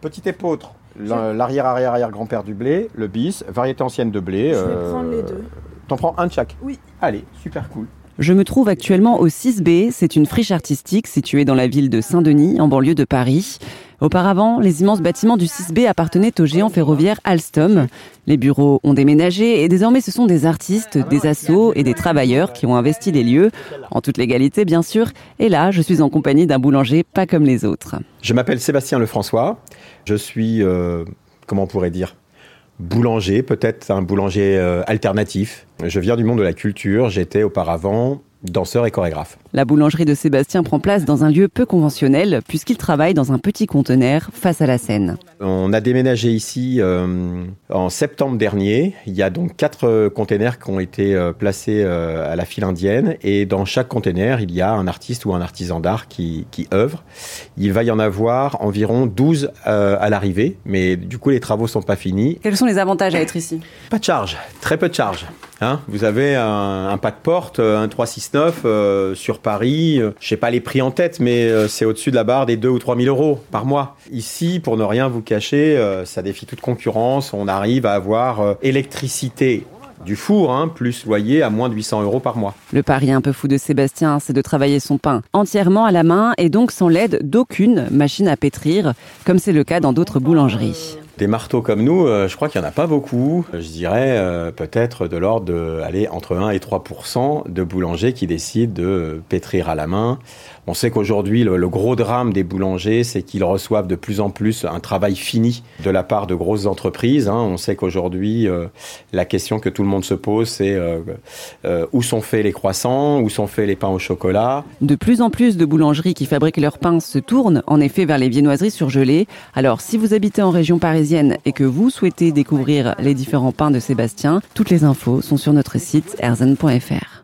Petit épeautre, l'arrière-arrière-arrière-grand-père du blé, le bis, variété ancienne de blé. Je vais euh, prendre les deux. T'en prends un de chaque Oui. Allez, super cool. Je me trouve actuellement au 6B, c'est une friche artistique située dans la ville de Saint-Denis, en banlieue de Paris. Auparavant, les immenses bâtiments du 6B appartenaient au géant ferroviaire Alstom. Les bureaux ont déménagé et désormais ce sont des artistes, des assos et des travailleurs qui ont investi les lieux, en toute légalité bien sûr. Et là, je suis en compagnie d'un boulanger pas comme les autres. Je m'appelle Sébastien Lefrançois. Je suis, euh, comment on pourrait dire, boulanger, peut-être un boulanger euh, alternatif. Je viens du monde de la culture, j'étais auparavant danseur et chorégraphe. La boulangerie de Sébastien prend place dans un lieu peu conventionnel puisqu'il travaille dans un petit conteneur face à la Seine. On a déménagé ici euh, en septembre dernier. Il y a donc quatre euh, containers qui ont été euh, placés à la file indienne et dans chaque container, il y a un artiste ou un artisan d'art qui, qui œuvre. Il va y en avoir environ 12 à l'arrivée, mais du coup les travaux sont pas finis. Quels sont les avantages à être ici? Pas de charge, très peu de charge. Hein vous avez un, un pack porte, un 369 sur Paris. Euh, je sais pas les prix en tête, mais euh, c'est au-dessus de la barre des 2 ou 3 000 euros par mois. Ici, pour ne rien vous cacher, euh, ça défie toute concurrence. On arrive à avoir électricité du four, hein, plus loyer à moins de 800 euros par mois. Le pari un peu fou de Sébastien, c'est de travailler son pain entièrement à la main et donc sans l'aide d'aucune machine à pétrir, comme c'est le cas dans d'autres boulangeries. Des marteaux comme nous, je crois qu'il n'y en a pas beaucoup. Je dirais peut-être de l'ordre de aller entre 1 et 3% de boulangers qui décident de pétrir à la main. On sait qu'aujourd'hui, le, gros drame des boulangers, c'est qu'ils reçoivent de plus en plus un travail fini de la part de grosses entreprises. Hein. On sait qu'aujourd'hui, euh, la question que tout le monde se pose, c'est euh, euh, où sont faits les croissants, où sont faits les pains au chocolat. De plus en plus de boulangeries qui fabriquent leurs pains se tournent en effet vers les viennoiseries surgelées. Alors, si vous habitez en région et que vous souhaitez découvrir les différents pains de Sébastien, toutes les infos sont sur notre site erzen.fr.